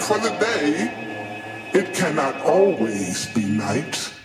for the day, it cannot always be night.